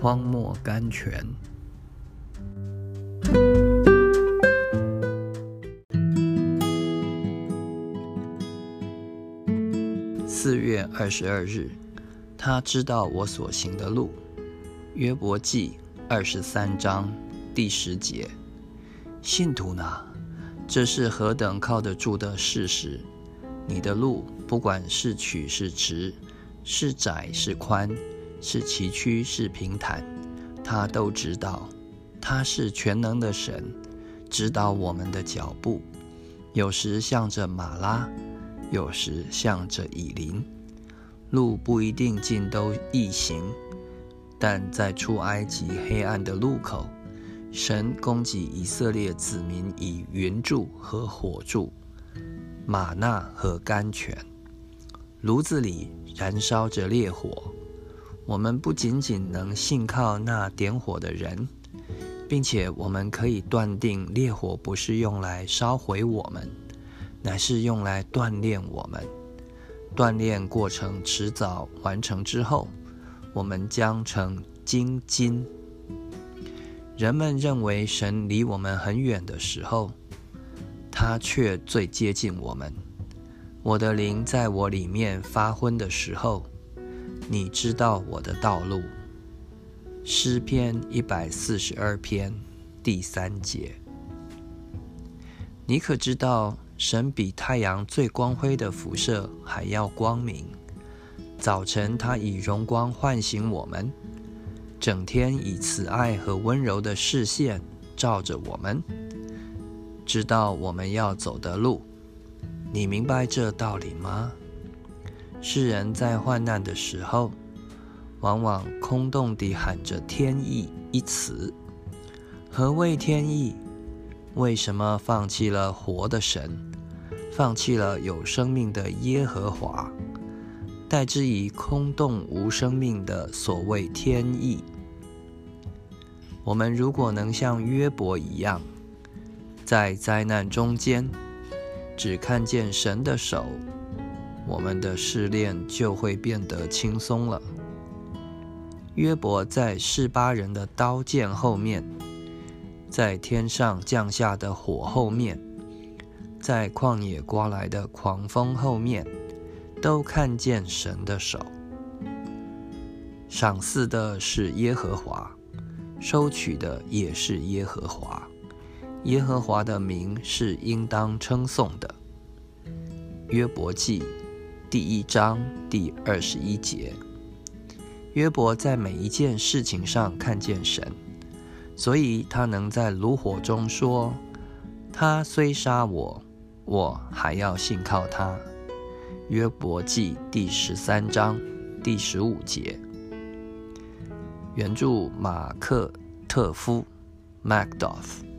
荒漠甘泉。四月二十二日，他知道我所行的路。约伯记二十三章第十节。信徒呢？这是何等靠得住的事实！你的路，不管是曲是直，是窄是宽，是崎岖是平坦，他都知道。他是全能的神，指导我们的脚步。有时向着马拉，有时向着以林。路不一定尽都易行，但在出埃及黑暗的路口。神供给以色列子民以云柱和火柱、玛纳和甘泉，炉子里燃烧着烈火。我们不仅仅能信靠那点火的人，并且我们可以断定烈火不是用来烧毁我们，乃是用来锻炼我们。锻炼过程迟早完成之后，我们将成精金。人们认为神离我们很远的时候，他却最接近我们。我的灵在我里面发昏的时候，你知道我的道路。诗篇一百四十二篇第三节。你可知道神比太阳最光辉的辐射还要光明？早晨，他以荣光唤醒我们。整天以慈爱和温柔的视线照着我们，知道我们要走的路。你明白这道理吗？世人在患难的时候，往往空洞地喊着“天意”一词。何谓天意？为什么放弃了活的神，放弃了有生命的耶和华？代之以空洞无生命的所谓天意。我们如果能像约伯一样，在灾难中间只看见神的手，我们的试炼就会变得轻松了。约伯在示巴人的刀剑后面，在天上降下的火后面，在旷野刮来的狂风后面。都看见神的手，赏赐的是耶和华，收取的也是耶和华。耶和华的名是应当称颂的。约伯记第一章第二十一节。约伯在每一件事情上看见神，所以他能在炉火中说：“他虽杀我，我还要信靠他。”约伯记第十三章第十五节，原著马克特夫 （Macduff）。